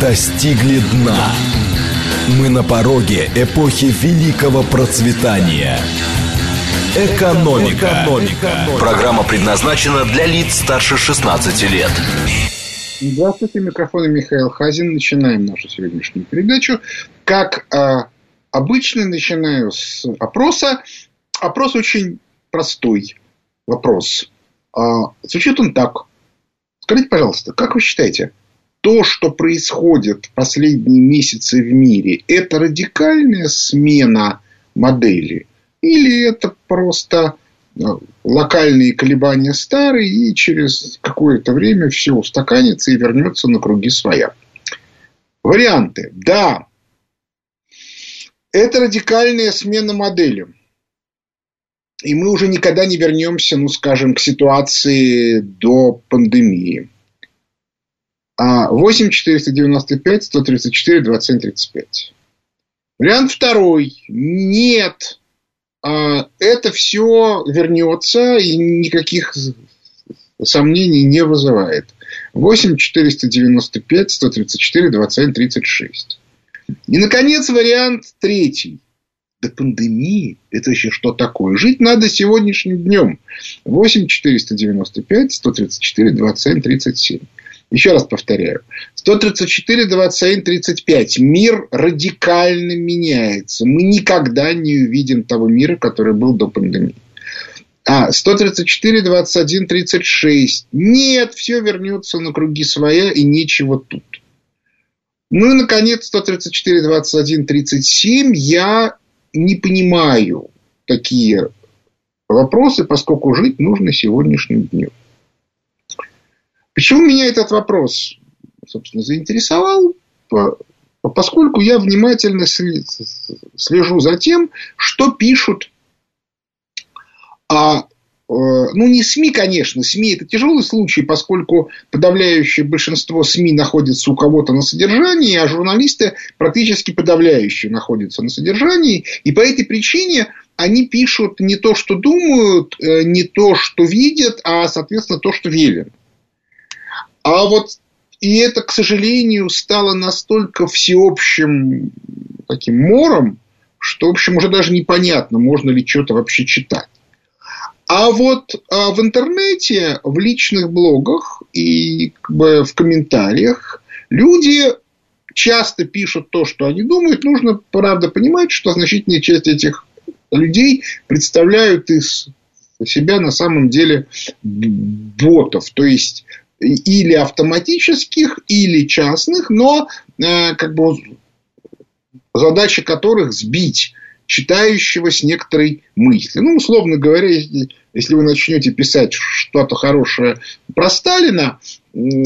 достигли дна. Мы на пороге эпохи великого процветания. Экономика. Экономика. Программа предназначена для лиц старше 16 лет. Здравствуйте, микрофон Михаил Хазин. Начинаем нашу сегодняшнюю передачу. Как э, обычно, начинаю с опроса. Опрос очень простой. Вопрос. А, звучит он так. Скажите, пожалуйста, как вы считаете, то, что происходит последние месяцы в мире, это радикальная смена модели? Или это просто э, локальные колебания старые, и через какое-то время все устаканится и вернется на круги своя? Варианты. Да, это радикальная смена модели. И мы уже никогда не вернемся, ну, скажем, к ситуации до пандемии. 8 495 134 27 35. Вариант второй. Нет. А, это все вернется и никаких сомнений не вызывает. 8 495 134 27 36. И, наконец, вариант третий. До пандемии это еще что такое? Жить надо сегодняшним днем. 8 495 134 27 37. Еще раз повторяю. 134, 27, 35. Мир радикально меняется. Мы никогда не увидим того мира, который был до пандемии. А, 134, 21, 36. Нет, все вернется на круги своя и нечего тут. Ну и, наконец, 134, 21, 37. Я не понимаю такие вопросы, поскольку жить нужно сегодняшним днем. Почему меня этот вопрос, собственно, заинтересовал? Поскольку я внимательно слежу за тем, что пишут а, ну, не СМИ, конечно. СМИ – это тяжелый случай, поскольку подавляющее большинство СМИ находится у кого-то на содержании, а журналисты практически подавляющие находятся на содержании. И по этой причине они пишут не то, что думают, э, не то, что видят, а, соответственно, то, что велено. А вот и это, к сожалению, стало настолько всеобщим таким мором, что, в общем, уже даже непонятно, можно ли что-то вообще читать. А вот а в интернете, в личных блогах и как бы, в комментариях люди часто пишут то, что они думают. Нужно, правда, понимать, что значительная часть этих людей представляют из себя на самом деле ботов. То есть или автоматических, или частных, но э, как бы задача которых сбить читающего с некоторой мысли. Ну, условно говоря, если, если вы начнете писать что-то хорошее про Сталина,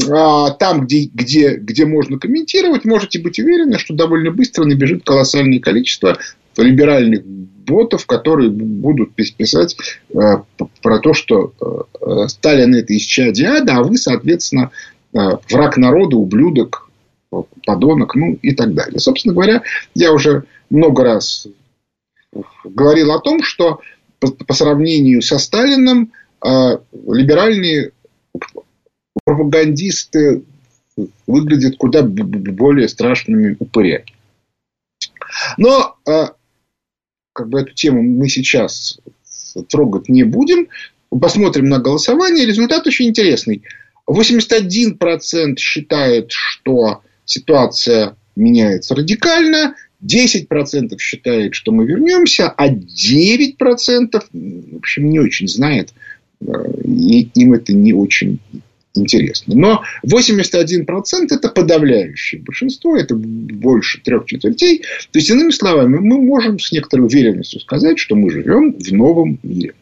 а там, где, где, где можно комментировать, можете быть уверены, что довольно быстро набежит колоссальное количество либеральных ботов, которые будут писать э, про то, что э, Сталин это исчадие ада, а вы, соответственно, э, враг народа, ублюдок, подонок, ну и так далее. Собственно говоря, я уже много раз говорил о том, что по, сравнению со Сталиным либеральные пропагандисты выглядят куда более страшными упырями. Но как бы эту тему мы сейчас трогать не будем. Посмотрим на голосование. Результат очень интересный. 81% считает, что ситуация меняется радикально. 10% считает, что мы вернемся, а 9% в общем, не очень знает. Э, и им это не очень интересно. Но 81% это подавляющее большинство, это больше трех четвертей. То есть, иными словами, мы можем с некоторой уверенностью сказать, что мы живем в новом мире.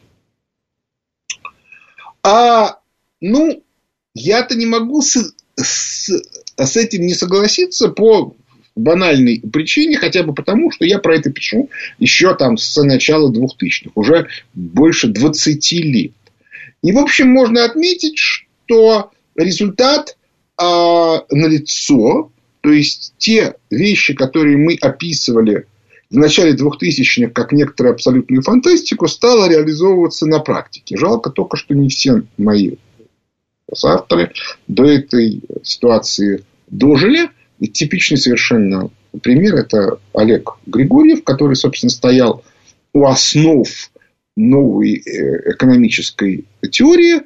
А, ну, я-то не могу с, с, с этим не согласиться по банальной причине, хотя бы потому, что я про это пишу еще там с начала 2000-х, уже больше 20 лет. И, в общем, можно отметить, что результат а, налицо, то есть те вещи, которые мы описывали в начале 2000-х как некоторую абсолютную фантастику, стало реализовываться на практике. Жалко только, что не все мои авторы до этой ситуации дожили. типичный совершенно пример – это Олег Григорьев, который, собственно, стоял у основ новой э, экономической теории.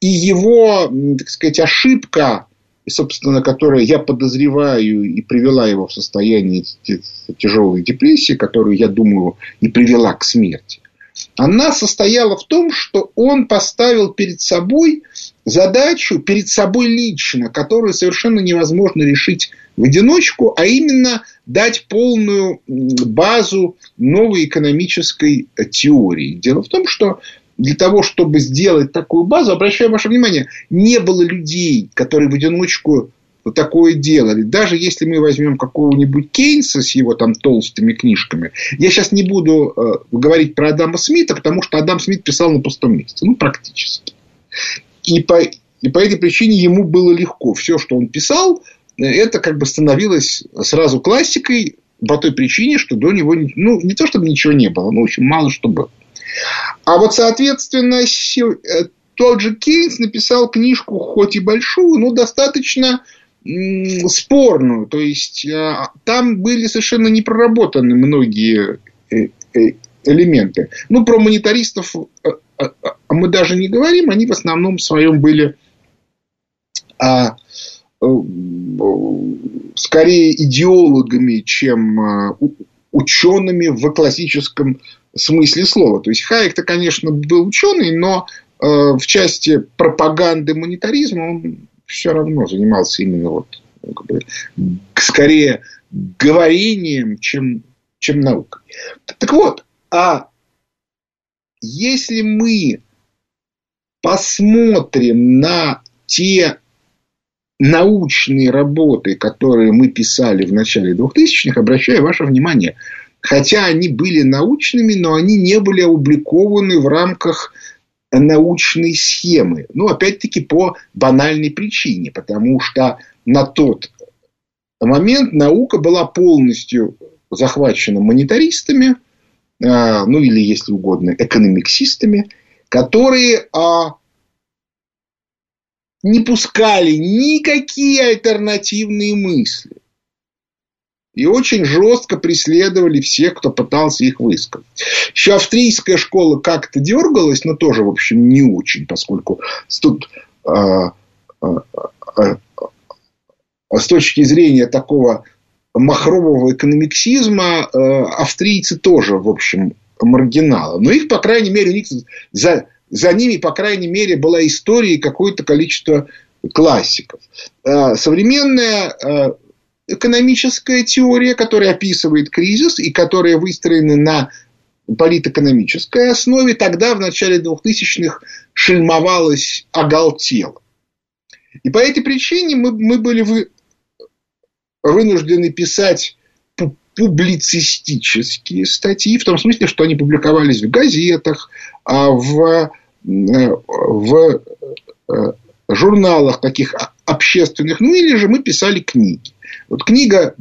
И его, так сказать, ошибка, собственно, которая, я подозреваю, и привела его в состояние тяжелой депрессии, которую, я думаю, и привела к смерти, она состояла в том, что он поставил перед собой задачу, перед собой лично, которую совершенно невозможно решить в одиночку, а именно дать полную базу новой экономической теории. Дело в том, что для того, чтобы сделать такую базу, обращаю ваше внимание, не было людей, которые в одиночку такое делали. Даже если мы возьмем какого-нибудь Кейнса с его там толстыми книжками, я сейчас не буду э, говорить про Адама Смита, потому что Адам Смит писал на пустом месте, ну практически. И по, и по этой причине ему было легко. Все, что он писал, это как бы становилось сразу классикой по той причине, что до него, ну, не то чтобы ничего не было, но очень мало что было. А вот, соответственно, э, тот же Кейнс написал книжку, хоть и большую, но достаточно спорную. То есть, э, там были совершенно не проработаны многие э, элементы. Ну, про монетаристов мы даже не говорим. Они в основном своем были а, скорее идеологами, чем учеными в классическом смысле слова. То есть Хайек-то, конечно, был ученый, но в части пропаганды монетаризма он все равно занимался именно вот как бы, скорее говорением, чем, чем наукой. Так вот, а если мы посмотрим на те научные работы, которые мы писали в начале 2000-х, обращаю ваше внимание, хотя они были научными, но они не были опубликованы в рамках научной схемы. Ну, опять-таки, по банальной причине, потому что на тот момент наука была полностью захвачена монетаристами, а, ну или, если угодно, экономиксистами, которые а, не пускали никакие альтернативные мысли и очень жестко преследовали всех, кто пытался их высказать. Еще австрийская школа как-то дергалась, но тоже, в общем, не очень, поскольку тут а, а, а, с точки зрения такого махрового экономиксизма австрийцы тоже, в общем, маргиналы. Но их, по крайней мере, у них за, за ними, по крайней мере, была история и какое-то количество классиков. Современная экономическая теория, которая описывает кризис и которая выстроена на политэкономической основе, тогда в начале 2000-х шельмовалась, оголтела. И по этой причине мы, мы были вы, вынуждены писать публицистические статьи, в том смысле, что они публиковались в газетах, а в, в э, журналах таких общественных, ну или же мы писали книги. Вот книга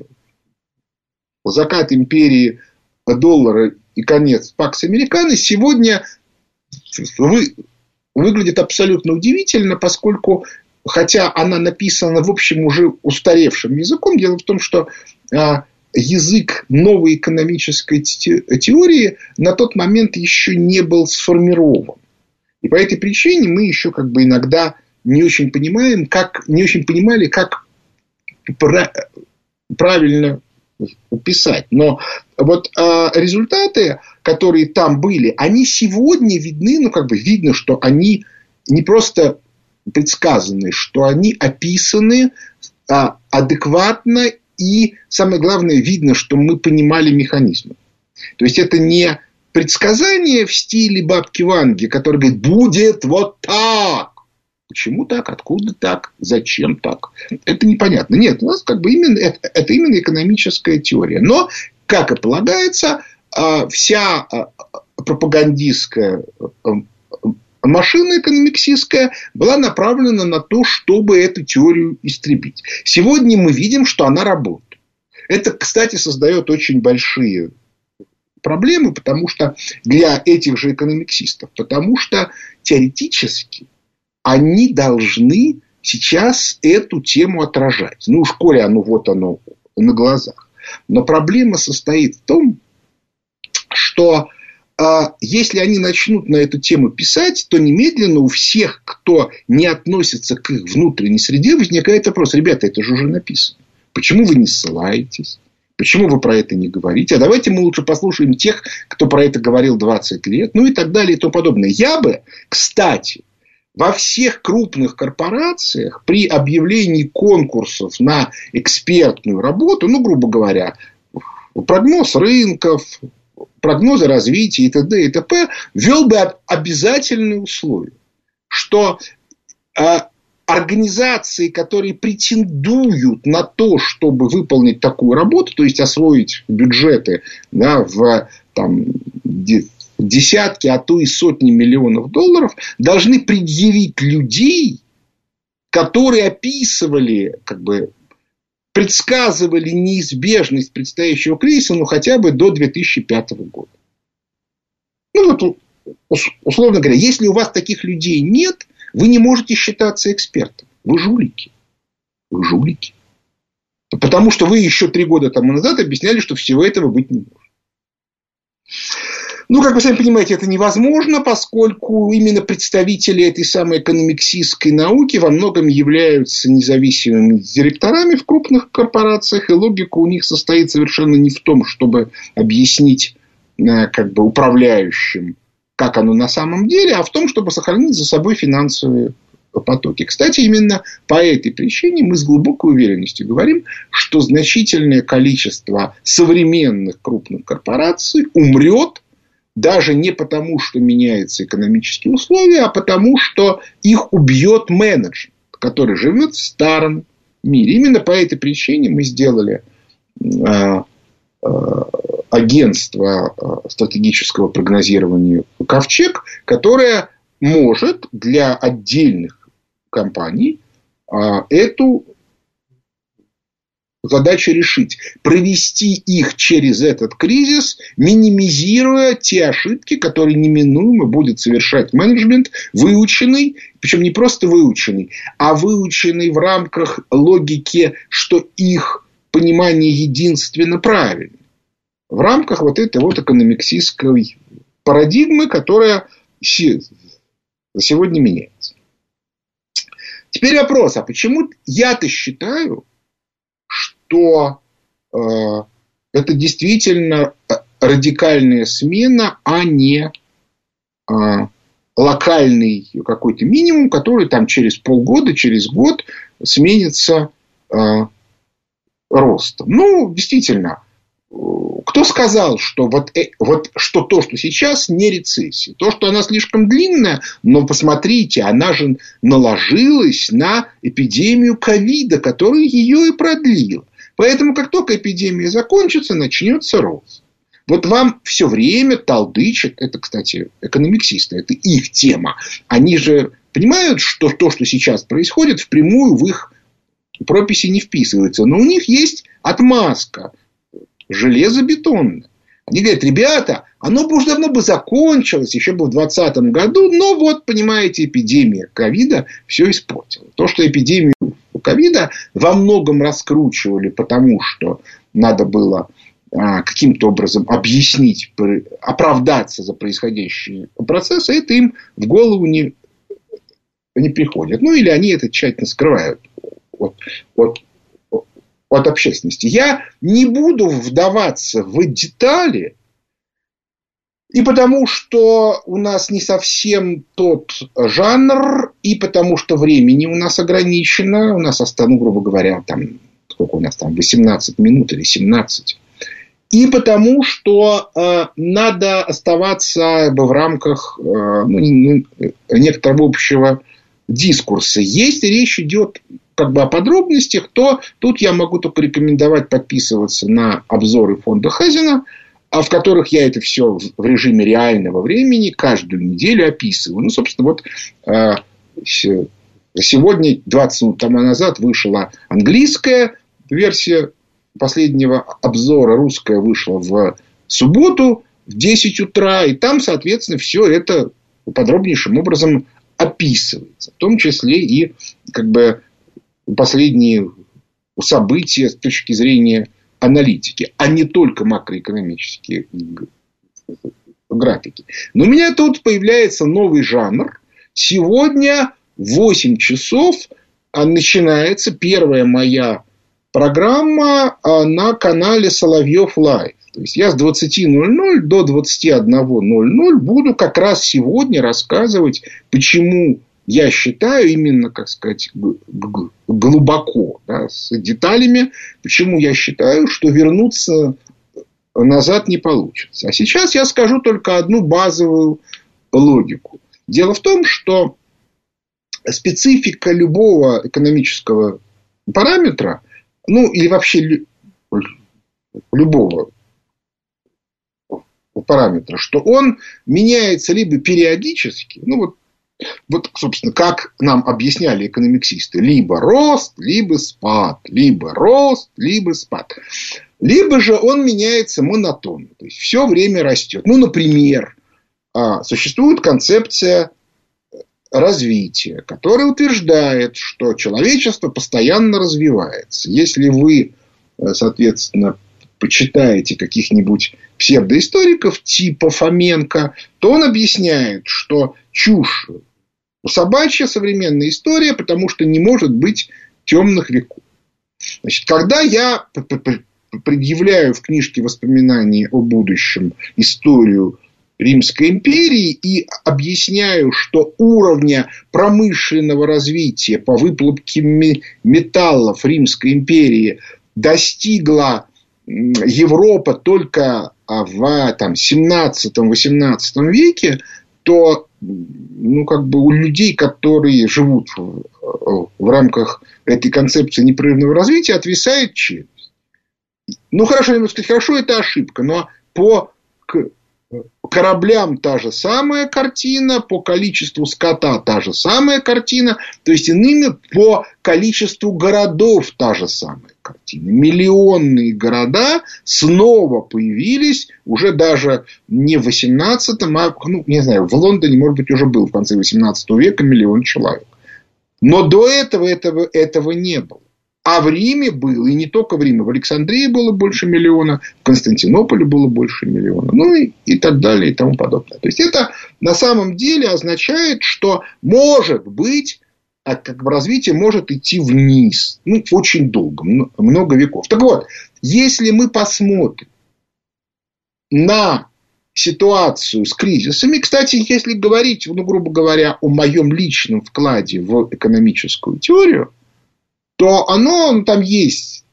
«Закат империи доллара и конец Пакс Американо» сегодня вы, выглядит абсолютно удивительно, поскольку, хотя она написана, в общем, уже устаревшим языком, дело в том, что а, язык новой экономической теории на тот момент еще не был сформирован. И по этой причине мы еще как бы иногда не очень понимаем, как, не очень понимали, как правильно писать. Но вот э, результаты, которые там были, они сегодня видны, ну, как бы видно, что они не просто предсказаны, что они описаны э, адекватно и, самое главное, видно, что мы понимали механизмы. То есть, это не предсказание в стиле бабки Ванги, который говорит, будет вот так. Почему так? Откуда так? Зачем так? Это непонятно. Нет, у нас как бы именно это, это именно экономическая теория. Но, как и полагается, а, вся а, пропагандистская а, машина экономиксистская была направлена на то, чтобы эту теорию истребить. Сегодня мы видим, что она работает. Это, кстати, создает очень большие проблемы, потому что для этих же экономиксистов, потому что теоретически они должны сейчас эту тему отражать. Ну, в школе оно вот оно на глазах. Но проблема состоит в том, что а если они начнут на эту тему писать, то немедленно у всех, кто не относится к их внутренней среде, возникает вопрос. Ребята, это же уже написано. Почему вы не ссылаетесь? Почему вы про это не говорите? А давайте мы лучше послушаем тех, кто про это говорил 20 лет. Ну и так далее и тому подобное. Я бы, кстати, во всех крупных корпорациях при объявлении конкурсов на экспертную работу, ну, грубо говоря, прогноз рынков, прогнозы развития и т.д. и т.п. ввел бы обязательные условия, что а, организации, которые претендуют на то, чтобы выполнить такую работу, то есть освоить бюджеты да, в там, десятки, а то и сотни миллионов долларов, должны предъявить людей, которые описывали как бы, предсказывали неизбежность предстоящего кризиса, ну, хотя бы до 2005 года. Ну, вот, условно говоря, если у вас таких людей нет, вы не можете считаться экспертом. Вы жулики. Вы жулики. Потому что вы еще три года тому назад объясняли, что всего этого быть не может. Ну, как вы сами понимаете, это невозможно, поскольку именно представители этой самой экономиксистской науки во многом являются независимыми директорами в крупных корпорациях, и логика у них состоит совершенно не в том, чтобы объяснить э, как бы управляющим, как оно на самом деле, а в том, чтобы сохранить за собой финансовые потоки. Кстати, именно по этой причине мы с глубокой уверенностью говорим, что значительное количество современных крупных корпораций умрет даже не потому, что меняются экономические условия, а потому, что их убьет менеджер, который живет в старом мире. Именно по этой причине мы сделали э, э, агентство э, стратегического прогнозирования «Ковчег», которое может для отдельных компаний эту задача решить. Провести их через этот кризис, минимизируя те ошибки, которые неминуемо будет совершать менеджмент, выученный, причем не просто выученный, а выученный в рамках логики, что их понимание единственно правильно. В рамках вот этой вот экономиксистской парадигмы, которая сегодня меняется. Теперь вопрос, а почему я-то считаю, что э, это действительно радикальная смена, а не э, локальный какой-то минимум, который там через полгода, через год сменится э, ростом. Ну, действительно, кто сказал, что вот, э, вот что то, что сейчас, не рецессия? То, что она слишком длинная, но посмотрите, она же наложилась на эпидемию ковида, которая ее и продлила. Поэтому, как только эпидемия закончится, начнется рост. Вот вам все время толдычат, это, кстати, экономиксисты, это их тема. Они же понимают, что то, что сейчас происходит, впрямую в их прописи не вписывается. Но у них есть отмазка железобетонная. Они говорят, ребята, оно бы уже давно бы закончилось, еще бы в 2020 году, но вот, понимаете, эпидемия ковида все испортила. То, что эпидемию ковида во многом раскручивали, потому что надо было а, каким-то образом объяснить, оправдаться за происходящие процессы, это им в голову не, не приходит. Ну, или они это тщательно скрывают от, от, от общественности. Я не буду вдаваться в детали, и потому что у нас не совсем тот жанр, и потому что времени у нас ограничено. У нас осталось, ну, грубо говоря, там, сколько у нас там, 18 минут или 17. И потому что э, надо оставаться в рамках э, ну, некоторого общего дискурса. Если речь идет как бы о подробностях, то тут я могу только рекомендовать подписываться на обзоры фонда Хазина – а в которых я это все в режиме реального времени каждую неделю описываю. Ну, собственно, вот э, сегодня, 20 минут тому назад, вышла английская версия последнего обзора, русская вышла в субботу в 10 утра, и там, соответственно, все это подробнейшим образом описывается. В том числе и как бы, последние события с точки зрения аналитики, а не только макроэкономические графики. Но у меня тут появляется новый жанр. Сегодня в 8 часов а, начинается первая моя программа а, на канале Соловьев Лайв. То есть я с 20.00 до 21.00 буду как раз сегодня рассказывать, почему я считаю именно, как сказать, глубоко, да, с деталями, почему я считаю, что вернуться назад не получится. А сейчас я скажу только одну базовую логику. Дело в том, что специфика любого экономического параметра, ну или вообще любого параметра, что он меняется либо периодически, ну вот вот, собственно, как нам объясняли экономиксисты, либо рост, либо спад, либо рост, либо спад. Либо же он меняется монотонно, то есть все время растет. Ну, например, а, существует концепция развития, которая утверждает, что человечество постоянно развивается. Если вы, э, соответственно, почитаете каких-нибудь псевдоисториков типа Фоменко, то он объясняет, что чушь собачья современная история, потому что не может быть темных веков. Значит, когда я предъявляю в книжке воспоминаний о будущем историю Римской империи и объясняю, что уровня промышленного развития по выплавке металлов Римской империи достигла Европа только в там, 17-18 веке, то ну, как бы у людей, которые живут в, в рамках этой концепции непрерывного развития, отвисает челюсть. Ну, хорошо, я могу сказать, хорошо, это ошибка, но по кораблям та же самая картина, по количеству скота та же самая картина, то есть иными по количеству городов та же самая картина. Миллионные города снова появились уже даже не в 18-м, а, ну, не знаю, в Лондоне, может быть, уже был в конце 18 века миллион человек. Но до этого этого, этого не было. А в Риме было, и не только в Риме, в Александрии было больше миллиона, в Константинополе было больше миллиона, ну и, и так далее и тому подобное. То есть это на самом деле означает, что может быть а как бы развитие может идти вниз. Ну, очень долго, много веков. Так вот, если мы посмотрим на ситуацию с кризисами, кстати, если говорить, ну, грубо говоря, о моем личном вкладе в экономическую теорию, то оно, ну, там есть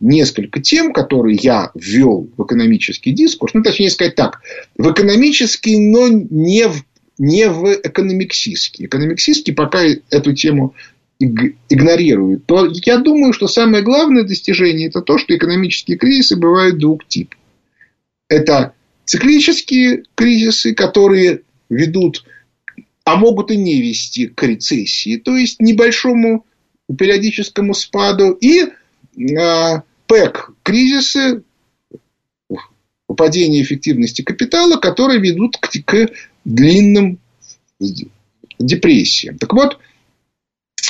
несколько тем, которые я ввел в экономический дискурс, ну, точнее сказать так, в экономический, но не в, не в экономиксистский. Экономиксистский пока эту тему игнорирует, то я думаю, что самое главное достижение это то, что экономические кризисы бывают двух типов. Это циклические кризисы, которые ведут, а могут и не вести к рецессии, то есть небольшому периодическому спаду, и э, ПЭК кризисы, падение эффективности капитала, которые ведут к, к длинным депрессиям. Так вот,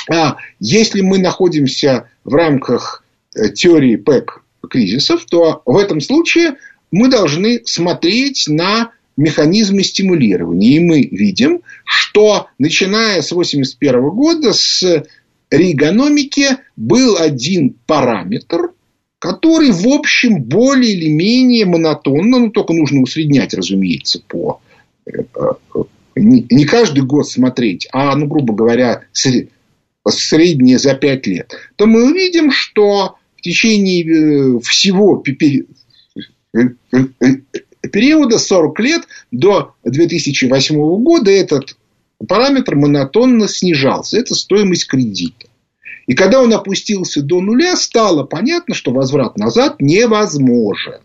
а, если мы находимся в рамках э, теории ПЭК кризисов, то в этом случае мы должны смотреть на механизмы стимулирования. И мы видим, что начиная с 1981 года, с рейгономике был один параметр, который, в общем, более или менее монотонно, ну, только нужно усреднять, разумеется, по не каждый год смотреть, а, ну, грубо говоря, среднее за 5 лет, то мы увидим, что в течение э, всего периода 40 лет до 2008 года этот параметр монотонно снижался. Это стоимость кредита. И когда он опустился до нуля, стало понятно, что возврат назад невозможен.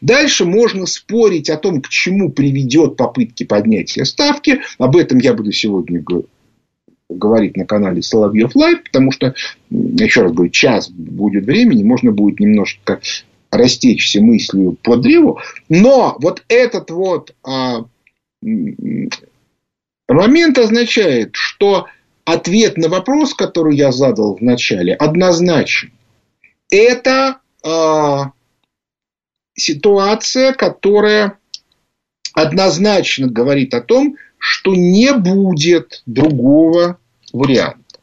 Дальше можно спорить о том, к чему приведет попытки поднятия ставки. Об этом я буду сегодня говорить на канале Соловьев Лайв, потому что, еще раз говорю, час будет времени, можно будет немножко растечься мыслью по древу. Но вот этот вот а, момент означает, что ответ на вопрос, который я задал в начале, однозначен. Это э, ситуация, которая однозначно говорит о том, что не будет другого варианта.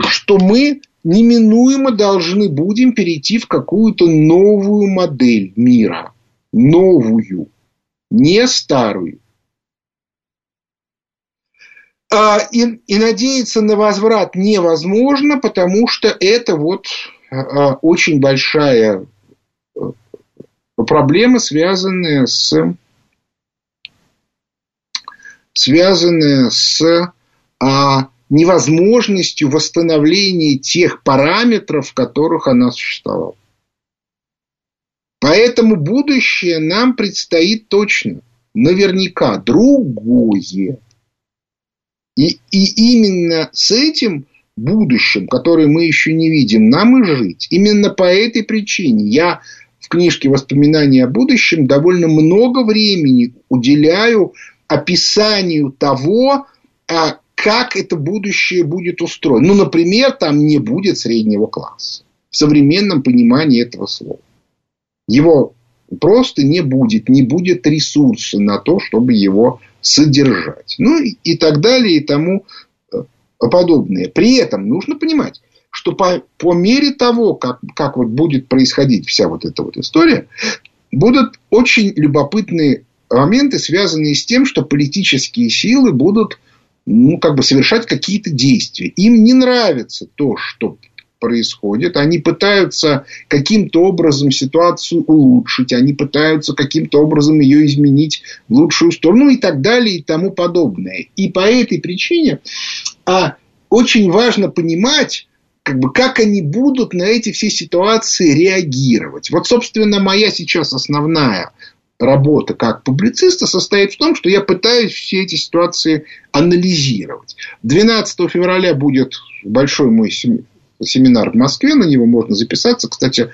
Что мы неминуемо должны будем перейти в какую-то новую модель мира. Новую, не старую. А, и, и надеяться на возврат невозможно, потому что это вот а, очень большая проблема, связанная с связанная с а, невозможностью восстановления тех параметров, в которых она существовала. Поэтому будущее нам предстоит точно, наверняка, другое. И, и именно с этим будущим, которое мы еще не видим, нам и жить. Именно по этой причине я книжке «Воспоминания о будущем» довольно много времени уделяю описанию того, а, как это будущее будет устроено. Ну, например, там не будет среднего класса в современном понимании этого слова. Его просто не будет, не будет ресурса на то, чтобы его содержать. Ну и так далее и тому э, подобное. При этом нужно понимать, что по, по мере того, как, как вот будет происходить вся вот эта вот история, будут очень любопытные моменты, связанные с тем, что политические силы будут ну, как бы совершать какие-то действия. Им не нравится то, что происходит. Они пытаются каким-то образом ситуацию улучшить, они пытаются каким-то образом ее изменить в лучшую сторону и так далее и тому подобное. И по этой причине а, очень важно понимать, как, бы, как они будут на эти все ситуации реагировать. Вот, собственно, моя сейчас основная работа как публициста состоит в том, что я пытаюсь все эти ситуации анализировать. 12 февраля будет большой мой семинар в Москве, на него можно записаться. Кстати,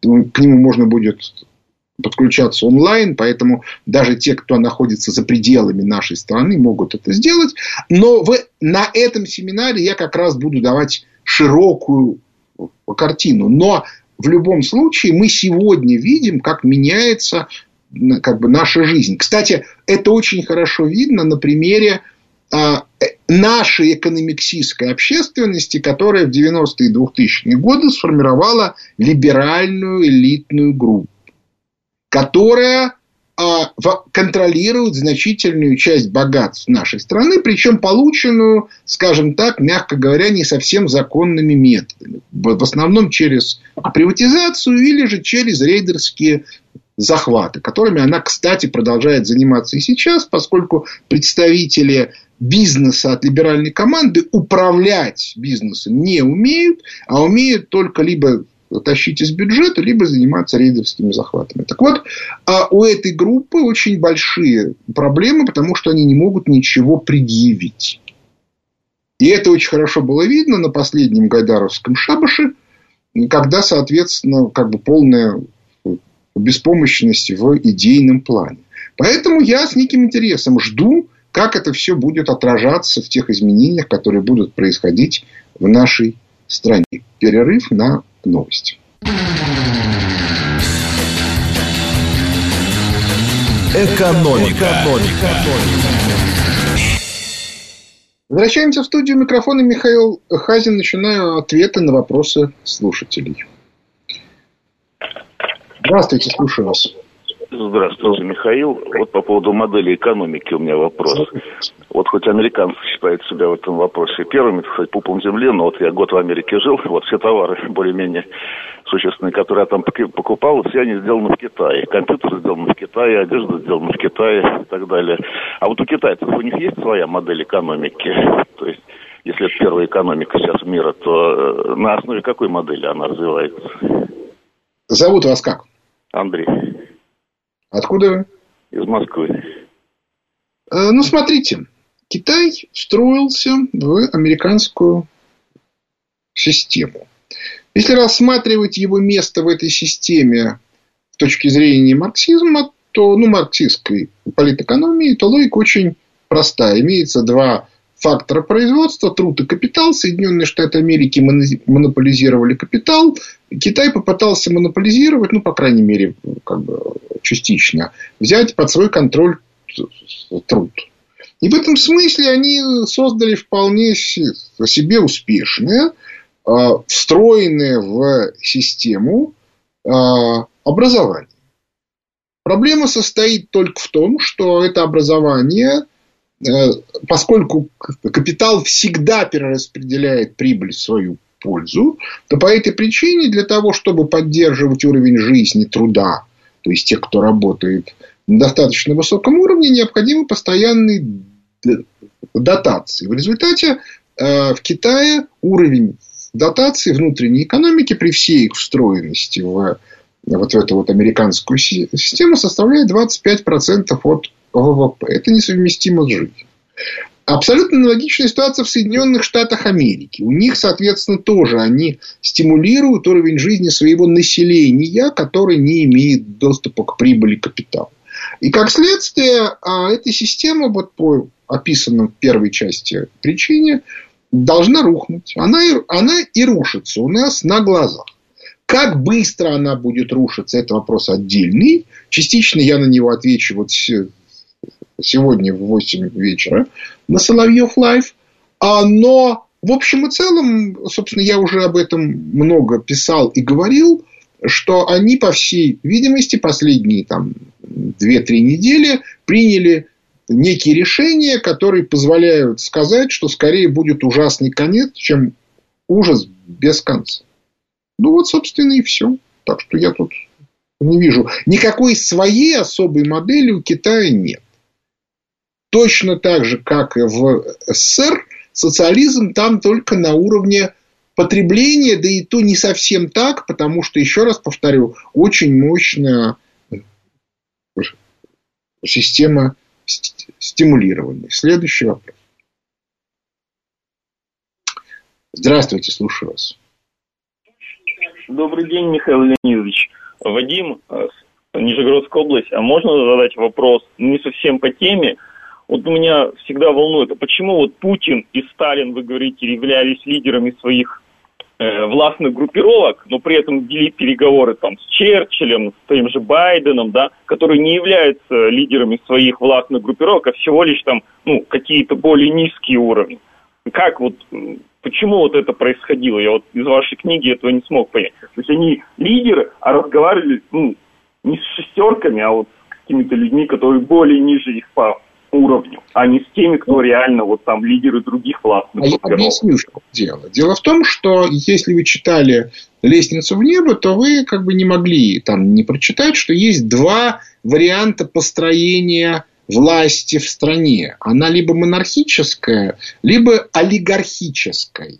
к нему можно будет подключаться онлайн, поэтому даже те, кто находится за пределами нашей страны, могут это сделать. Но в, на этом семинаре я как раз буду давать широкую картину. Но в любом случае мы сегодня видим, как меняется как бы наша жизнь. Кстати, это очень хорошо видно на примере а, нашей экономиксистской общественности, которая в 90-е и 2000-е годы сформировала либеральную элитную группу, которая а, контролирует значительную часть богатств нашей страны, причем полученную, скажем так, мягко говоря, не совсем законными методами. В основном через приватизацию или же через рейдерские захваты, которыми она, кстати, продолжает заниматься и сейчас, поскольку представители бизнеса от либеральной команды управлять бизнесом не умеют, а умеют только либо тащить из бюджета, либо заниматься рейдерскими захватами. Так вот, а у этой группы очень большие проблемы, потому что они не могут ничего предъявить. И это очень хорошо было видно на последнем Гайдаровском шабаше, когда, соответственно, как бы полная беспомощности в идейном плане. Поэтому я с неким интересом жду, как это все будет отражаться в тех изменениях, которые будут происходить в нашей стране. Перерыв на новости. Экономика. Экономика. Возвращаемся в студию микрофона. Михаил Хазин. Начинаю ответы на вопросы слушателей. Здравствуйте, слушаю вас. Здравствуйте, Михаил. Вот по поводу модели экономики у меня вопрос. Вот хоть американцы считают себя в этом вопросе первыми, так сказать, пупом земли, но вот я год в Америке жил, вот все товары более-менее существенные, которые я там покупал, все они сделаны в Китае. Компьютер сделан в Китае, одежда сделана в Китае и так далее. А вот у китайцев у них есть своя модель экономики? То есть если это первая экономика сейчас мира, то э, на основе какой модели она развивается? Зовут вас как? Андрей. Откуда вы? Из Москвы. Э, ну, смотрите. Китай встроился в американскую систему. Если рассматривать его место в этой системе с точки зрения марксизма, то, ну, марксистской политэкономии, то логика очень простая. Имеется два фактора производства, труд и капитал. Соединенные Штаты Америки монополизировали капитал. Китай попытался монополизировать, ну, по крайней мере, как бы частично, взять под свой контроль труд. И в этом смысле они создали вполне себе успешное, а, встроенное в систему а, образование. Проблема состоит только в том, что это образование, поскольку капитал всегда перераспределяет прибыль в свою пользу, то по этой причине для того, чтобы поддерживать уровень жизни труда, то есть тех, кто работает на достаточно высоком уровне, необходимы постоянные дотации. В результате э, в Китае уровень дотаций внутренней экономики при всей их встроенности в вот в эту вот американскую систему составляет 25% от ВВП. Это несовместимо с жизнью. Абсолютно аналогичная ситуация в Соединенных Штатах Америки. У них, соответственно, тоже они стимулируют уровень жизни своего населения, который не имеет доступа к прибыли капитала. И как следствие, а, эта система, вот по описанным в первой части причине, должна рухнуть. Она и, она и рушится у нас на глазах. Как быстро она будет рушиться, это вопрос отдельный. Частично я на него отвечу вот сегодня в 8 вечера на Соловьев Лайв. Но в общем и целом, собственно, я уже об этом много писал и говорил, что они, по всей видимости, последние там 2-3 недели приняли некие решения, которые позволяют сказать, что скорее будет ужасный конец, чем ужас без конца. Ну вот, собственно, и все. Так что я тут не вижу. Никакой своей особой модели у Китая нет. Точно так же, как и в СССР, социализм там только на уровне потребления, да и то не совсем так, потому что, еще раз повторю, очень мощная система стимулирования. Следующий вопрос. Здравствуйте, слушаю вас. Добрый день, Михаил Леонидович. Вадим, э, Нижегородская область. А можно задать вопрос не совсем по теме? Вот меня всегда волнует, а почему вот Путин и Сталин, вы говорите, являлись лидерами своих э, властных группировок, но при этом вели переговоры там с Черчиллем, с тем же Байденом, да, которые не являются лидерами своих властных группировок, а всего лишь там, ну, какие-то более низкие уровни. Как вот Почему вот это происходило? Я вот из вашей книги этого не смог понять. То есть они лидеры, а разговаривали ну, не с шестерками, а вот с какими-то людьми, которые более ниже их по уровню, а не с теми, кто реально вот там лидеры других властных а Я объясню, что дело. Дело в том, что если вы читали «Лестницу в небо», то вы как бы не могли там не прочитать, что есть два варианта построения власти в стране. Она либо монархическая, либо олигархическая.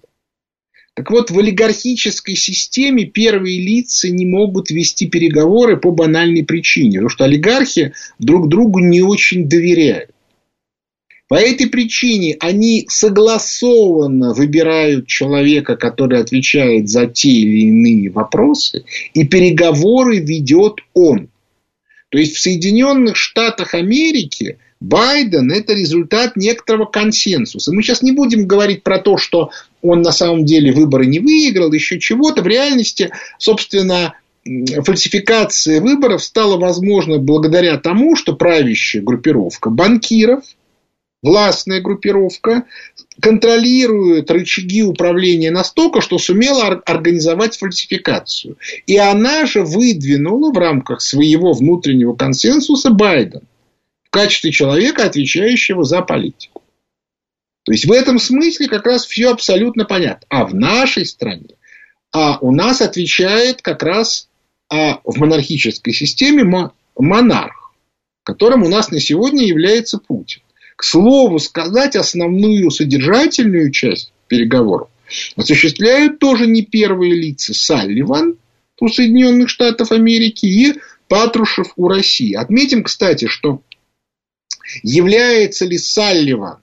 Так вот, в олигархической системе первые лица не могут вести переговоры по банальной причине, потому что олигархи друг другу не очень доверяют. По этой причине они согласованно выбирают человека, который отвечает за те или иные вопросы, и переговоры ведет он. То есть в Соединенных Штатах Америки Байден – это результат некоторого консенсуса. Мы сейчас не будем говорить про то, что он на самом деле выборы не выиграл, еще чего-то. В реальности, собственно, фальсификация выборов стала возможна благодаря тому, что правящая группировка банкиров – властная группировка контролирует рычаги управления настолько, что сумела организовать фальсификацию. И она же выдвинула в рамках своего внутреннего консенсуса Байден в качестве человека, отвечающего за политику. То есть в этом смысле как раз все абсолютно понятно. А в нашей стране а у нас отвечает как раз а в монархической системе монарх, которым у нас на сегодня является Путин. К слову сказать, основную содержательную часть переговоров осуществляют тоже не первые лица. Салливан у Соединенных Штатов Америки и Патрушев у России. Отметим, кстати, что является ли Салливан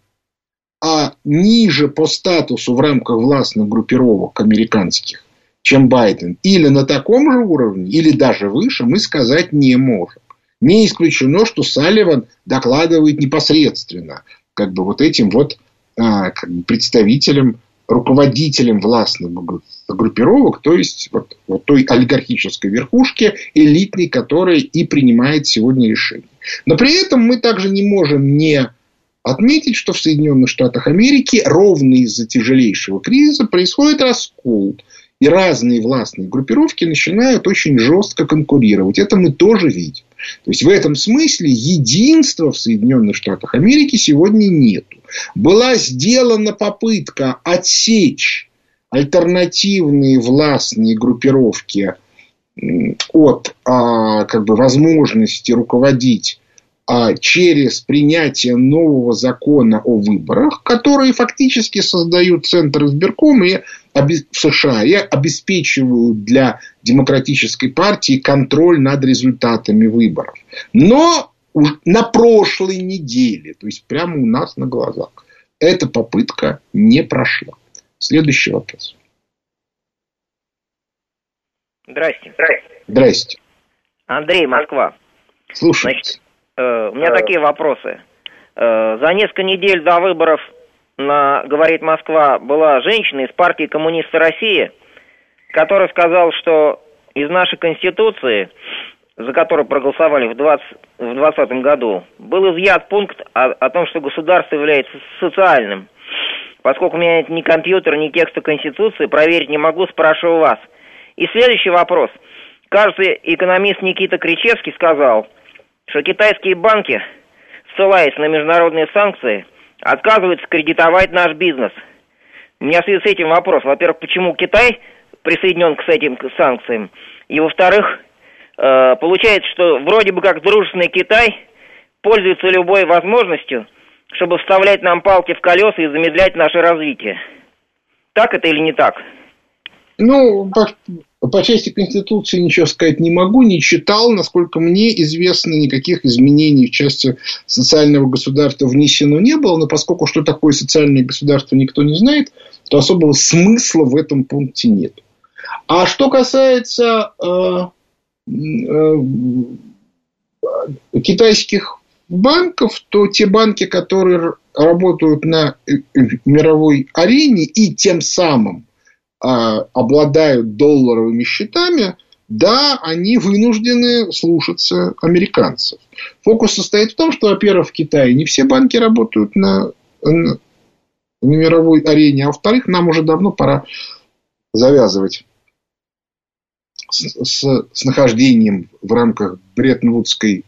а ниже по статусу в рамках властных группировок американских, чем Байден, или на таком же уровне, или даже выше, мы сказать не можем. Не исключено, что Салливан докладывает непосредственно как бы вот этим вот а, как бы представителем, руководителем властных группировок, то есть вот, вот той олигархической верхушки, элитной, которая и принимает сегодня решения. Но при этом мы также не можем не отметить, что в Соединенных Штатах Америки ровно из-за тяжелейшего кризиса происходит раскол. И разные властные группировки начинают очень жестко конкурировать. Это мы тоже видим. То есть в этом смысле единства в Соединенных Штатах Америки сегодня нет. Была сделана попытка отсечь альтернативные властные группировки от а, как бы, возможности руководить а, через принятие нового закона о выборах, которые фактически создают Центр избирком и в США и обеспечивают для демократической партии контроль над результатами выборов. Но на прошлой неделе, то есть прямо у нас на глазах, эта попытка не прошла. Следующий вопрос. Здрасте. Здрасте. Андрей, Москва. Слушай. Значит, э, у меня такие вопросы. Э, за несколько недель до выборов на «Говорит Москва» была женщина из партии «Коммунисты России», которая сказала, что из нашей Конституции, за которую проголосовали в 2020 в году, был изъят пункт о, о том, что государство является социальным. Поскольку у меня нет ни компьютера, ни текста Конституции, проверить не могу, спрашиваю вас. И следующий вопрос. Кажется, экономист Никита Кричевский сказал, что китайские банки, ссылаясь на международные санкции – отказывается кредитовать наш бизнес. У меня в связи с этим вопрос. Во-первых, почему Китай присоединен к этим санкциям? И во-вторых, э, получается, что вроде бы как дружественный Китай пользуется любой возможностью, чтобы вставлять нам палки в колеса и замедлять наше развитие. Так это или не так? Ну, по части Конституции ничего сказать не могу, не читал. Насколько мне известно, никаких изменений в части социального государства внесено не было. Но поскольку что такое социальное государство никто не знает, то особого смысла в этом пункте нет. А что касается э, э, китайских банков, то те банки, которые работают на э, мировой арене и тем самым обладают долларовыми счетами, да, они вынуждены слушаться американцев. Фокус состоит в том, что, во-первых, в Китае не все банки работают на, на, на мировой арене, а во-вторых, нам уже давно пора завязывать с, с, с нахождением в рамках Бреттон-Вудской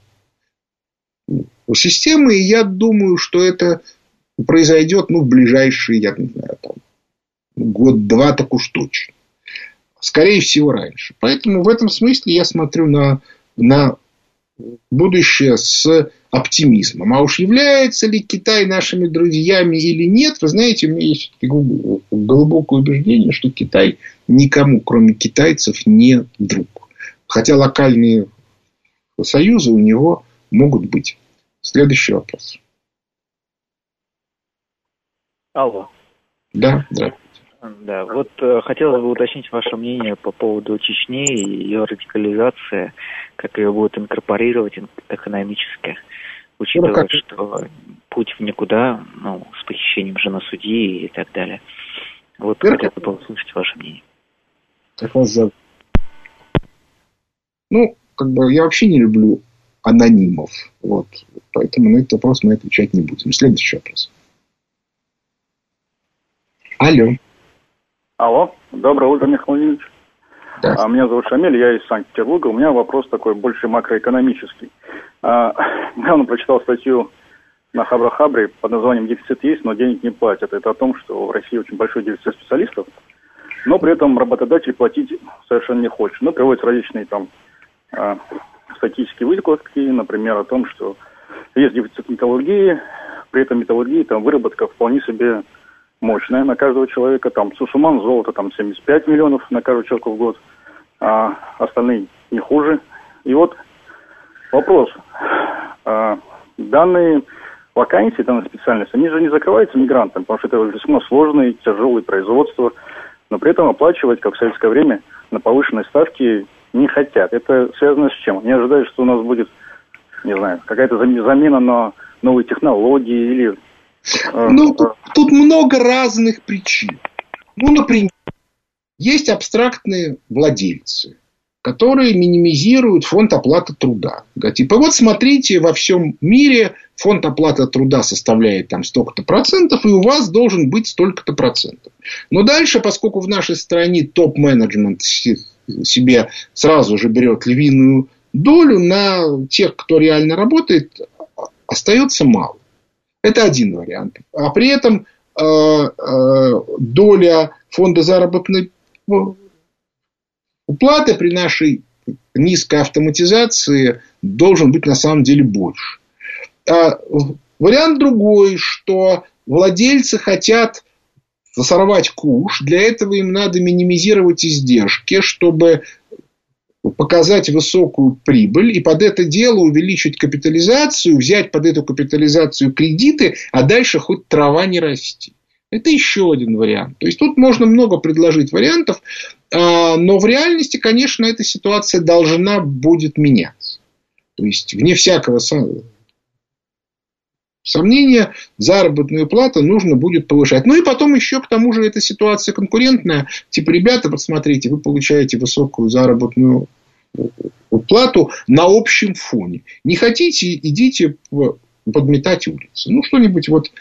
системы. И я думаю, что это произойдет ну, в ближайшие, я не знаю, там, год-два так уж точно. Скорее всего, раньше. Поэтому в этом смысле я смотрю на, на будущее с оптимизмом. А уж является ли Китай нашими друзьями или нет, вы знаете, у меня есть глубокое убеждение, что Китай никому, кроме китайцев, не друг. Хотя локальные союзы у него могут быть. Следующий вопрос. Алло. Да, да. Да, вот э, хотелось бы уточнить ваше мнение по поводу Чечни и ее радикализации, как ее будут инкорпорировать экономически, учитывая, ну, как... что путь в никуда, ну, с похищением жены судьи и так далее. Вот как... хотелось бы услышать ваше мнение. Зовут? Ну, как бы я вообще не люблю анонимов. Вот. Поэтому на этот вопрос мы отвечать не будем. Следующий вопрос. Алло. Алло, доброе утро, Михаил Владимирович. Да. А, меня зовут Шамиль, я из Санкт-Петербурга. У меня вопрос такой больше макроэкономический. А, недавно прочитал статью на Хабра-Хабре под названием «Дефицит есть, но денег не платят». Это о том, что в России очень большой дефицит специалистов, но при этом работодатель платить совершенно не хочет. Ну, приводятся различные там а, статистические выкладки, например, о том, что есть дефицит металлургии, при этом металлургии там выработка вполне себе мощная на каждого человека. Там Сусуман золото там 75 миллионов на каждого человека в год, а остальные не хуже. И вот вопрос. А, данные вакансии, данные специальности, они же не закрываются мигрантам, потому что это весьма сложное, тяжелое производство, но при этом оплачивать, как в советское время, на повышенной ставке не хотят. Это связано с чем? Не ожидают, что у нас будет, не знаю, какая-то замена на новые технологии или Ну, тут, тут много разных причин. Ну, например, есть абстрактные владельцы, которые минимизируют фонд оплаты труда. Типа, вот смотрите, во всем мире фонд оплаты труда составляет там столько-то процентов, и у вас должен быть столько-то процентов. Но дальше, поскольку в нашей стране топ-менеджмент себе сразу же берет львиную долю, на тех, кто реально работает, остается мало. Это один вариант. А при этом э, э, доля фонда заработной уплаты при нашей низкой автоматизации должен быть на самом деле больше. А вариант другой, что владельцы хотят сорвать куш, для этого им надо минимизировать издержки, чтобы показать высокую прибыль и под это дело увеличить капитализацию, взять под эту капитализацию кредиты, а дальше хоть трава не расти. Это еще один вариант. То есть тут можно много предложить вариантов, а, но в реальности, конечно, эта ситуация должна будет меняться. То есть, вне всякого сомнения, заработную плату нужно будет повышать. Ну и потом еще к тому же эта ситуация конкурентная. Типа, ребята, посмотрите, вы получаете высокую заработную плату на общем фоне. Не хотите, идите подметать улицы. Ну, что-нибудь вот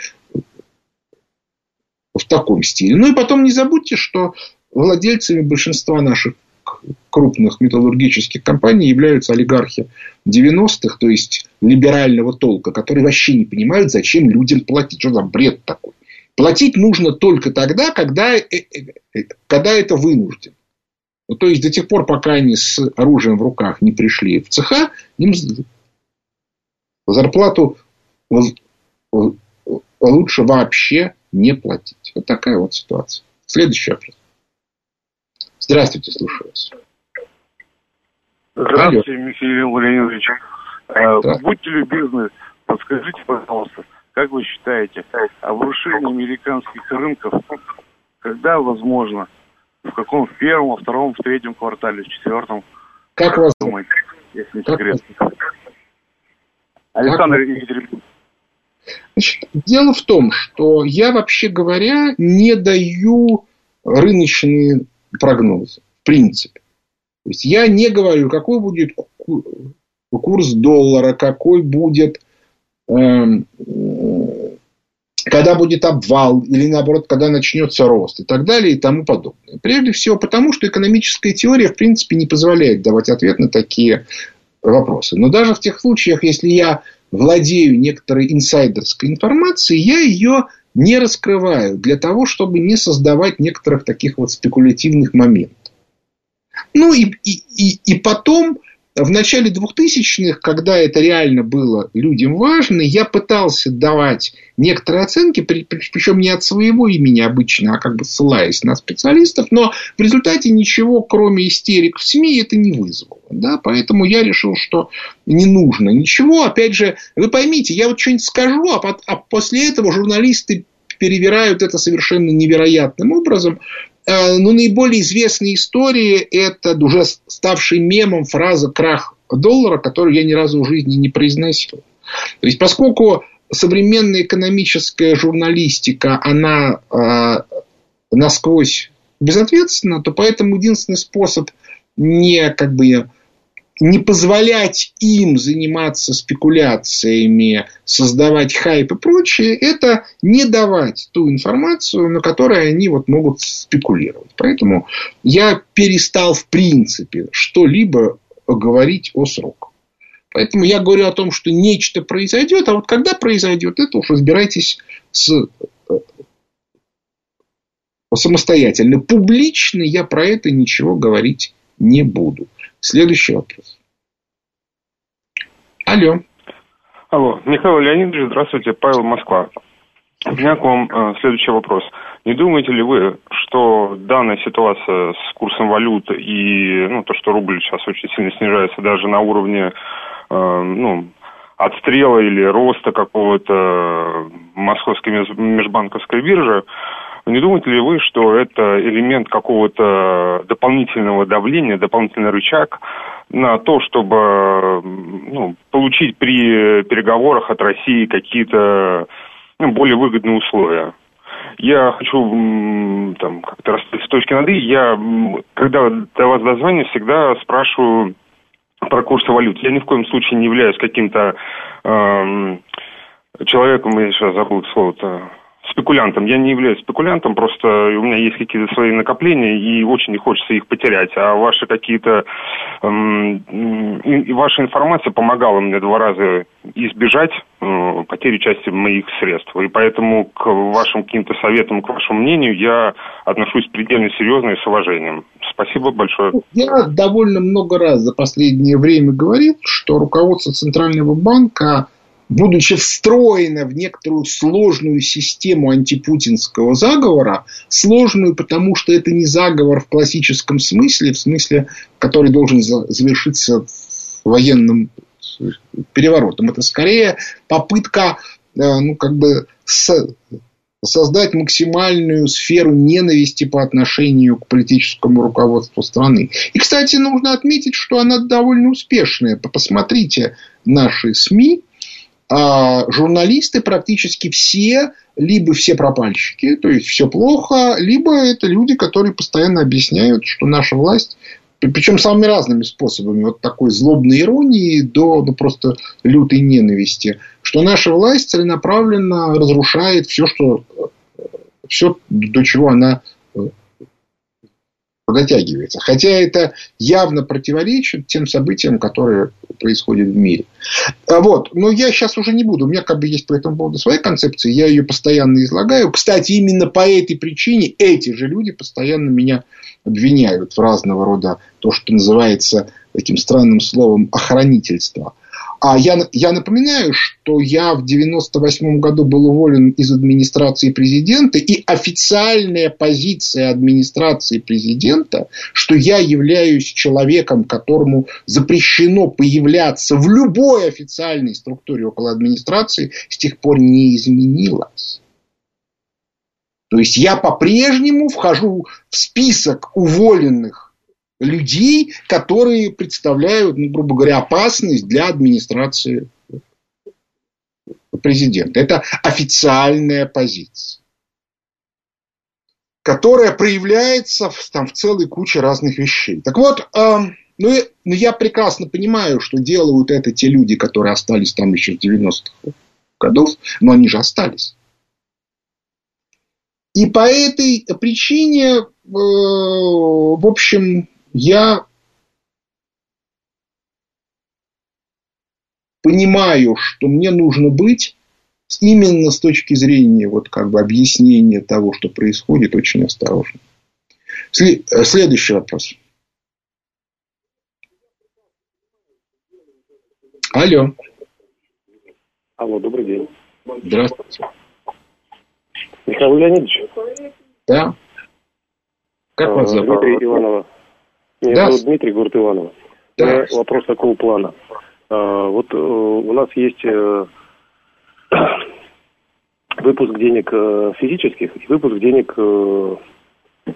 в таком стиле. Ну и потом не забудьте, что владельцами большинства наших крупных металлургических компаний являются олигархи 90-х, то есть либерального толка, которые вообще не понимают, зачем людям платить. Что за бред такой? Платить нужно только тогда, когда, э, э, э, когда это вынужден. Ну, то есть до тех пор, пока они с оружием в руках не пришли в цеха, им зарплату лучше вообще не платить. Вот такая вот ситуация. Следующий вопрос. Здравствуйте, слушаю вас. Здравствуйте, Алло. Михаил Леонидович. Э, да. Будьте любезны, подскажите, пожалуйста, как вы считаете, обрушение американских рынков когда возможно? В каком? В первом, во втором, в третьем квартале, в четвертом? Как, как вас думаете, если не секрет? Александр Екатеринбург. Значит, дело в том, что я, вообще говоря, не даю рыночные прогнозы. В принципе. То есть я не говорю, какой будет курс доллара, какой будет, э, когда будет обвал, или наоборот, когда начнется рост и так далее и тому подобное. Прежде всего потому, что экономическая теория, в принципе, не позволяет давать ответ на такие вопросы. Но даже в тех случаях, если я владею некоторой инсайдерской информацией, я ее не раскрываю для того, чтобы не создавать некоторых таких вот спекулятивных моментов. Ну и, и, и, и потом в начале 2000-х, когда это реально было людям важно, я пытался давать некоторые оценки, причем не от своего имени обычно, а как бы ссылаясь на специалистов, но в результате ничего, кроме истерик в СМИ, это не вызвало. Да? Поэтому я решил, что не нужно ничего. Опять же, вы поймите, я вот что-нибудь скажу, а, а после этого журналисты перевирают это совершенно невероятным образом. Э, ну, наиболее известные истории – это уже ставший мемом фраза «крах доллара», которую я ни разу в жизни не произносил. То есть, поскольку современная экономическая журналистика, она э, насквозь безответственна, то поэтому единственный способ не как бы не позволять им заниматься спекуляциями, создавать хайп и прочее, это не давать ту информацию, на которой они вот могут спекулировать. Поэтому я перестал в принципе что-либо говорить о сроках. Поэтому я говорю о том, что нечто произойдет, а вот когда произойдет, это уж разбирайтесь с, э, самостоятельно. Публично я про это ничего говорить не буду. Следующий вопрос. Алло. Алло, Михаил Леонидович, здравствуйте, Павел Москва. У меня к вам э, следующий вопрос. Не думаете ли вы, что данная ситуация с курсом валют и ну, то, что рубль сейчас очень сильно снижается даже на уровне э, ну, отстрела или роста какого-то московской межбанковской биржи, не думаете ли вы, что это элемент какого-то дополнительного давления, дополнительный рычаг на то, чтобы ну, получить при переговорах от России какие-то ну, более выгодные условия. Я хочу там как-то расставить с точки над «и». Я, когда до вас дозвонюсь, всегда спрашиваю про курсы валют. Я ни в коем случае не являюсь каким-то э, человеком, я сейчас забыл слово-то, спекулянтом. Я не являюсь спекулянтом, просто у меня есть какие-то свои накопления, и очень не хочется их потерять. А ваши какие-то... Эм, и ваша информация помогала мне два раза избежать э, потери части моих средств. И поэтому к вашим каким-то советам, к вашему мнению я отношусь предельно серьезно и с уважением. Спасибо большое. Я довольно много раз за последнее время говорил, что руководство Центрального банка будучи встроена в некоторую сложную систему антипутинского заговора, сложную, потому что это не заговор в классическом смысле, в смысле, который должен завершиться военным переворотом. Это скорее попытка э, ну, как бы создать максимальную сферу ненависти по отношению к политическому руководству страны. И, кстати, нужно отметить, что она довольно успешная. Посмотрите наши СМИ, а журналисты практически все, либо все пропальщики, то есть все плохо, либо это люди, которые постоянно объясняют, что наша власть причем самыми разными способами, от такой злобной иронии до, до просто лютой ненависти, что наша власть целенаправленно разрушает все, что, все, до чего она дотягивается. Хотя это явно противоречит тем событиям, которые происходят в мире. А вот. Но я сейчас уже не буду. У меня как бы есть по этому поводу своя концепция. Я ее постоянно излагаю. Кстати, именно по этой причине эти же люди постоянно меня обвиняют в разного рода то, что называется таким странным словом охранительство – а я, я напоминаю, что я в 98 году был уволен из администрации президента, и официальная позиция администрации президента, что я являюсь человеком, которому запрещено появляться в любой официальной структуре около администрации, с тех пор не изменилась. То есть я по-прежнему вхожу в список уволенных людей, которые представляют, ну, грубо говоря, опасность для администрации президента. Это официальная позиция, которая проявляется в, там, в целой куче разных вещей. Так вот, э, ну, и, ну, я прекрасно понимаю, что делают это те люди, которые остались там еще в 90-х годов, но они же остались. И по этой причине, э, в общем, я понимаю, что мне нужно быть именно с точки зрения вот как бы объяснения того, что происходит, очень осторожно. Следующий вопрос. Алло. Алло, добрый день. Здравствуйте. Михаил Леонидович? Да. Как вас зовут? Дмитрий Иванова. Меня да. зовут Дмитрий, город Иваново. Да. Вопрос такого плана. А, вот э, у нас есть э, выпуск денег э, физических и выпуск денег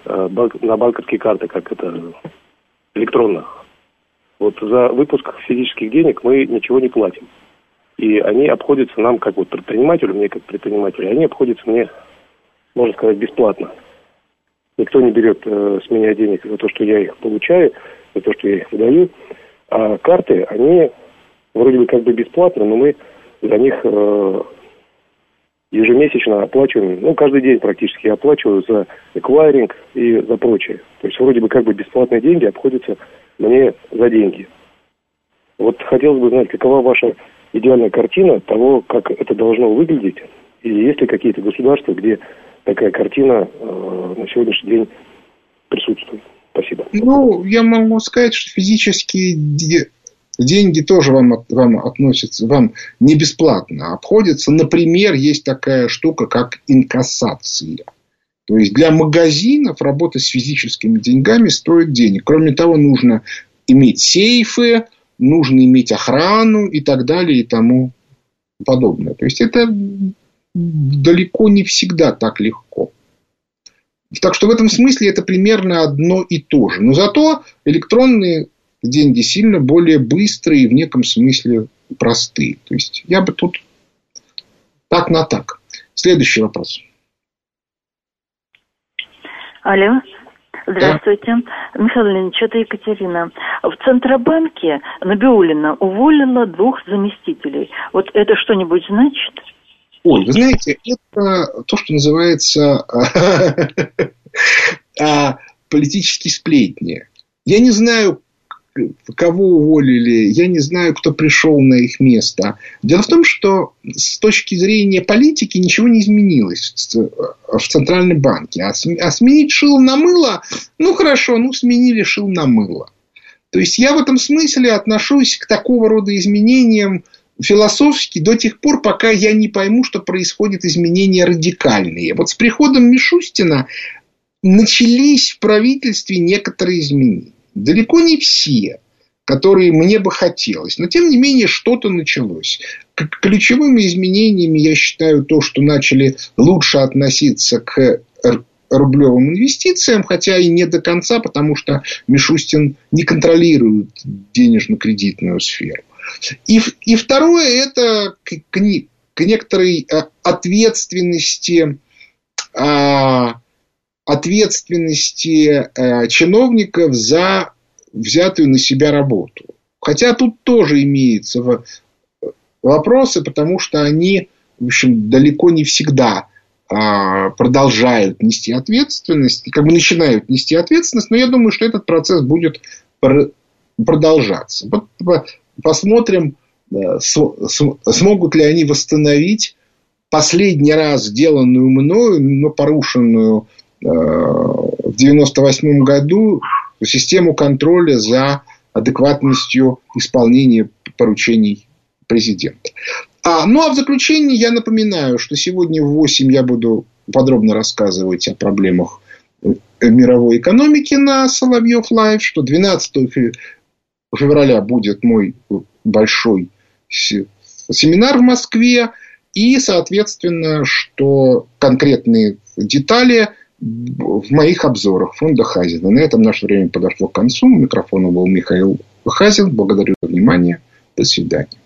на банковские карты, как это электронных. Вот за выпуск физических денег мы ничего не платим. И они обходятся нам, как вот предпринимателю, мне как предпринимателю, они обходятся мне, можно сказать, бесплатно. Никто не берет э, с меня денег за то, что я их получаю, за то, что я их выдаю. А карты, они вроде бы как бы бесплатно, но мы за них э, ежемесячно оплачиваем, ну, каждый день практически я оплачиваю за эквайринг и за прочее. То есть вроде бы как бы бесплатные деньги обходятся мне за деньги. Вот хотелось бы знать, какова ваша идеальная картина того, как это должно выглядеть, и есть ли какие-то государства, где такая картина э, на сегодняшний день присутствует. Спасибо. Ну, я могу сказать, что физические деньги тоже вам, вам относятся, вам не бесплатно обходятся. Например, есть такая штука, как инкассация. То есть для магазинов работа с физическими деньгами стоит денег. Кроме того, нужно иметь сейфы, нужно иметь охрану и так далее и тому подобное. То есть это далеко не всегда так легко. Так что в этом смысле это примерно одно и то же. Но зато электронные деньги сильно более быстрые и в неком смысле простые. То есть я бы тут так на так. Следующий вопрос. Алло. Здравствуйте. Да. Михаил Леонидович, это Екатерина. В Центробанке Набиулина уволила двух заместителей. Вот это что-нибудь значит? Ой, вы знаете, это то, что называется а, политические сплетни. Я не знаю, кого уволили, я не знаю, кто пришел на их место. Дело в том, что с точки зрения политики ничего не изменилось в Центральном банке. А, а сменить шил на мыло, ну хорошо, ну сменили шил на мыло. То есть я в этом смысле отношусь к такого рода изменениям философски до тех пор, пока я не пойму, что происходят изменения радикальные. Вот с приходом Мишустина начались в правительстве некоторые изменения. Далеко не все, которые мне бы хотелось. Но, тем не менее, что-то началось. Ключевыми изменениями я считаю то, что начали лучше относиться к рублевым инвестициям, хотя и не до конца, потому что Мишустин не контролирует денежно-кредитную сферу. И, и второе, это к, к, к некоторой э, ответственности а, ответственности э, чиновников за взятую на себя работу. Хотя тут тоже имеются вопросы, потому что они, в общем, далеко не всегда а, продолжают нести ответственность, как бы начинают нести ответственность, но я думаю, что этот процесс будет продолжаться. Посмотрим, э, смогут ли они восстановить последний раз сделанную мною, но порушенную Э, в 1998 году систему контроля за адекватностью исполнения поручений президента. А, ну а в заключение я напоминаю, что сегодня в 8 я буду подробно рассказывать о проблемах э, мировой экономики на Соловьев Лайв, что 12 февраля будет мой большой семинар в Москве, и, соответственно, что конкретные детали в моих обзорах фонда Хазина. На этом наше время подошло к концу. У микрофона был Михаил Хазин. Благодарю за внимание. До свидания.